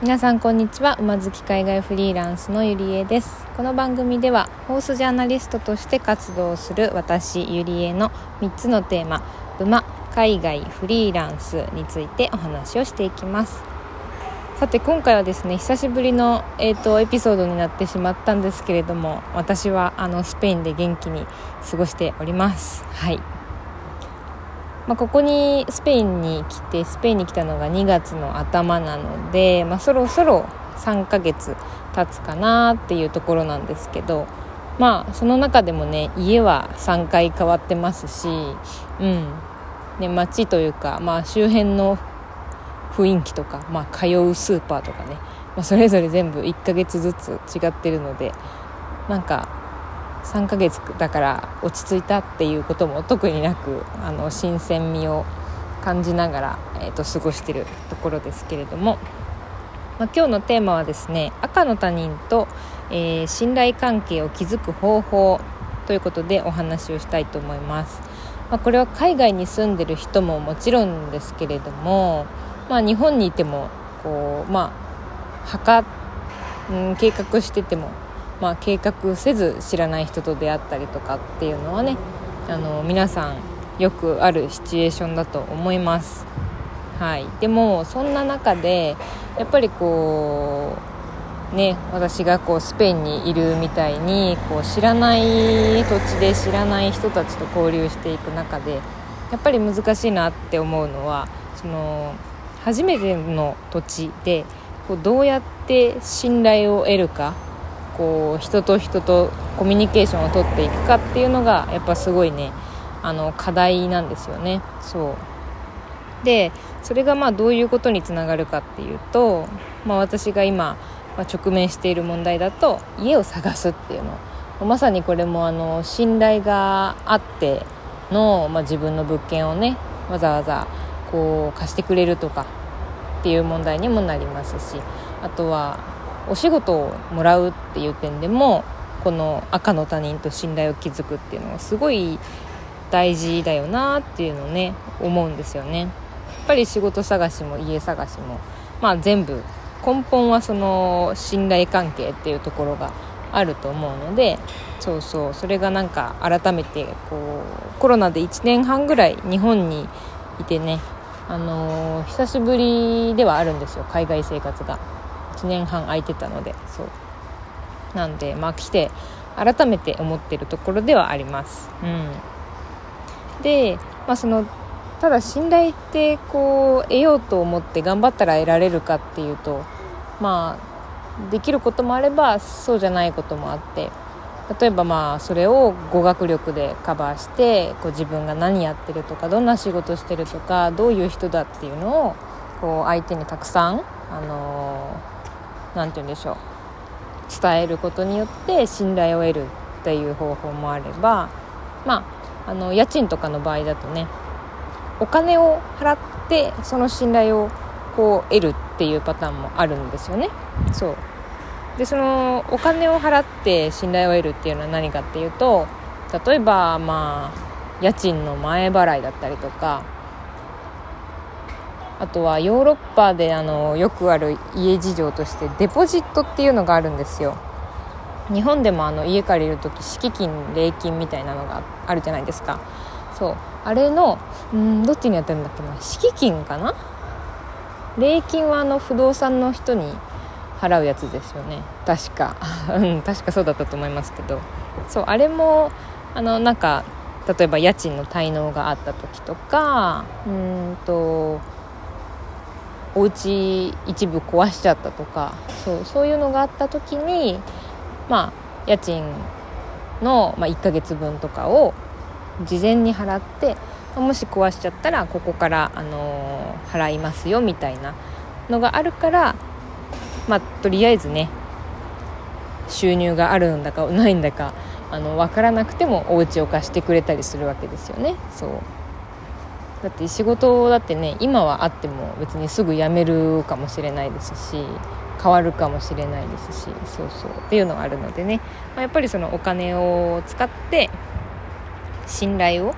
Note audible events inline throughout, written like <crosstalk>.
皆さんこんにちは。馬好き海外フリーランスのゆりえです。この番組ではホースジャーナリストとして活動する私ゆりえの3つのテーマ馬海外フリーランスについてお話をしていきます。さて今回はですね久しぶりの、えーと、エピソードになってしまったんですけれども私はあのスペインで元気に過ごしております。はい。まあ、ここにスペインに来てスペインに来たのが2月の頭なので、まあ、そろそろ3ヶ月経つかなっていうところなんですけどまあその中でもね家は3回変わってますしうん。ね街というか、まあ、周辺の雰囲気とか、まあ、通うスーパーとかね、まあ、それぞれ全部1ヶ月ずつ違ってるのでなんか3ヶ月だから落ち着いたっていうことも特になくあの新鮮味を感じながら、えーと、過ごしてるところですけれども、まあ、今日のテーマはですね赤の他人と、えー、信頼関係を築く方法ということでお話をしたいと思います、まあ、これは海外に住んでる人ももちろんですけれども、まあ、日本にいてもこうまあ測、うん、計画しててもまあ、計画せず知らない人と出会ったりとかっていうのはねあの皆さんよくあるシチュエーションだと思います。はい、でもそんな中でやっぱりこうね私がこうスペインにいるみたいにこう知らない土地で知らない人たちと交流していく中でやっぱり難しいなって思うのはその初めての土地でこうどうやって信頼を得るかこう人と人とコミュニケーションをとっていくかっていうのがやっぱすごいねあの課題なんですよね。そう。でそれがまあどういうことにつながるかっていうと、まあ、私が今、ま直面している問題だと家を探すっていうの。まさにこれもあの信頼があっての、まあ、自分の物件をねわざわざこう貸してくれるとかっていう問題にもなりますしあとはお仕事をもらうっていう点でもこの赤の他人と信頼を築くっていうのはすごい大事だよなっていうのをね思うんですよね。やっぱり仕事探しも家探しもまあ全部根本はその信頼関係っていうところがあると思うのでそうそうそれがなんか改めてこうコロナで1年半ぐらい日本にいてねあのー、久しぶりではあるんですよ海外生活が。1年半空いてたのでそうなんでまあ来て改めて思ってるところではあります。うん、で、まあ、そのただ信頼ってこう得ようと思って頑張ったら得られるかっていうとまあできることもあればそうじゃないこともあって例えばまあそれを語学力でカバーしてこう自分が何やってるとかどんな仕事してるとかどういう人だっていうのをこう相手にたくさん、あの何て言うんでしょう。伝えることによって信頼を得るっていう方法もあればまああの家賃とかの場合だとねお金を払ってその信頼をこう得るっていうパターンもあるんですよね。そう。でそのお金を払って信頼を得るっていうのは何かっていうと例えばまあ家賃の前払いだったりとかあとはヨーロッパであのよくある家事情としてデポジットっていうのがあるんですよ。日本でもあの家借りる時敷金礼金みたいなのがあるじゃないですか。そう。あれのんどっちにやってるんだっけな。敷金かな？礼金はあの不動産の人に払うやつですよね。確か。<laughs> うん確かそうだったと思いますけど。そうあれもあのなんか例えば家賃の滞納があった時とかうんとお家一部壊しちゃったとかそうそういうのがあった時にまあ家賃の、まあ、1ヶ月分とかを事前に払ってもし壊しちゃったらここから、あのー、払いますよみたいなのがあるからまあとりあえずね収入があるんだかないんだかあの分からなくてもお家を貸してくれたりするわけですよね。そうだって仕事だってね今はあっても別にすぐ辞めるかもしれないですし変わるかもしれないですしそうそう。っていうのがあるのでね、まあ、やっぱりそのお金を使って信頼を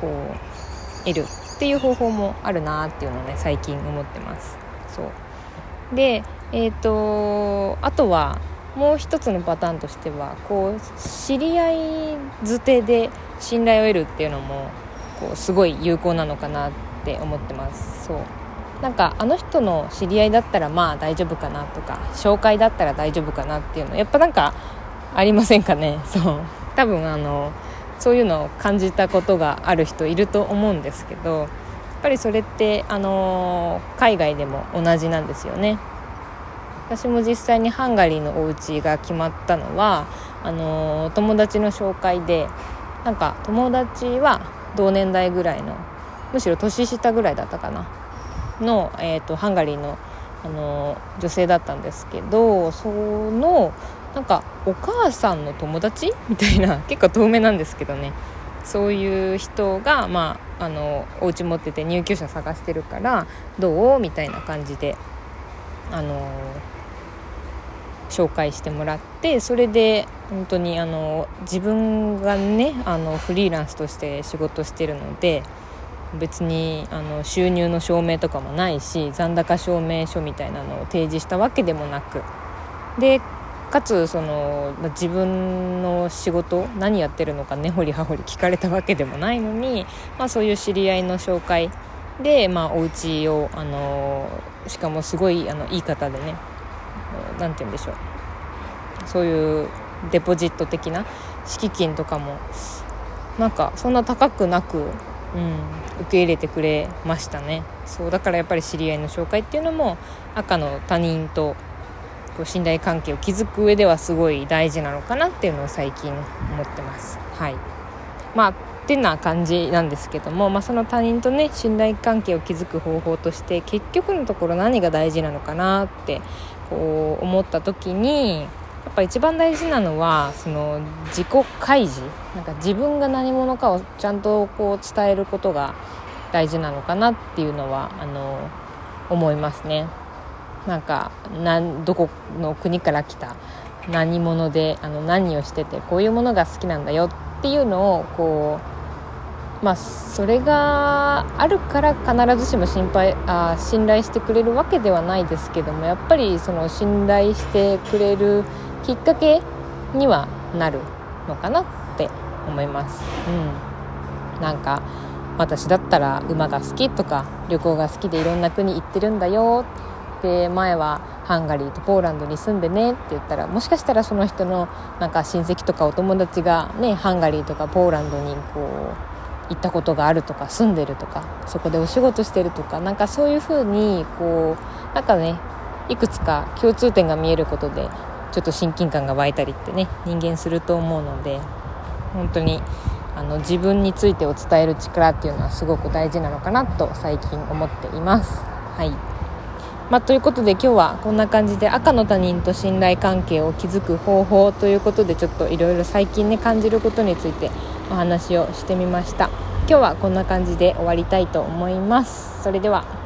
こう得るっていう方法もあるなっていうのをね最近思ってます。そう。でえーと、あとはもう一つのパターンとしてはこう知り合いづてで信頼を得るっていうのもこうすごい有効なのかなって思ってます。そう。なんかあの人の知り合いだったらまあ大丈夫かなとか紹介だったら大丈夫かなっていうのやっぱなんかありませんかね？<laughs> そう。多分あのそういうのを感じたことがある人いると思うんですけどやっぱりそれってあの海外でも同じなんですよね。私も実際にハンガリーのお家が決まったのはあの友達の紹介でなんか友達は同年代ぐらいのむしろ年下ぐらいだったかな。の、えーと、ハンガリーのあの女性だったんですけどそのなんかお母さんの友達？みたいな <laughs> 結構遠目なんですけどね。そういう人が、まあ、あのお家持ってて入居者探してるからどう？みたいな感じであの紹介してもらってそれで本当にあの自分がねあのフリーランスとして仕事してるので別にあの収入の証明とかもないし残高証明書みたいなのを提示したわけでもなく。でかつその自分の仕事何やってるのか根掘り葉掘り聞かれたわけでもないのに、まあ、そういう知り合いの紹介で、まあ、お家をあのしかもすごいあのいい方でね何て言うんでしょう。そういうデポジット的な敷金とかもなんかそんな高くなく、うん、受け入れてくれましたね。そうだからやっぱり知り合いの紹介っていうのも赤の他人とこう信頼関係を築く上ではすごい大事なのかなっていうのを最近思ってます。はい。まあってな感じなんですけども、まあ、その他人とね信頼関係を築く方法として結局のところ何が大事なのかなってこう思った時にやっぱ一番大事なのはその自己開示なんか自分が何者かをちゃんとこう伝えることが大事なのかなっていうのはあの思いますね。なんかなんどこの国から来た何者であの何をしててこういうものが好きなんだよっていうのをこうまあ、それがあるから必ずしも心配あ信頼してくれるわけではないですけどもやっぱりその信頼してくれるきっかけにはなるのかなって思います。うん、なんか私だったら馬が好きとか旅行が好きでいろんな国行ってるんだよで前はハンガリーとポーランドに住んでねって言ったらもしかしたらその人のなんか親戚とかお友達がねハンガリーとかポーランドにこう行ったことがあるとか住んでるとかそこでお仕事してるとかなんかそういうふうにこうなんかねいくつか共通点が見えることでちょっと親近感が湧いたりってね人間すると思うので本当にあの自分についてを伝える力っていうのはすごく大事なのかなと最近思っています。はいまあ、ということで今日はこんな感じで赤の他人と信頼関係を築く方法ということでちょっといろいろ最近ね感じることについてお話をしてみました。今日はこんな感じで終わりたいと思います。それでは。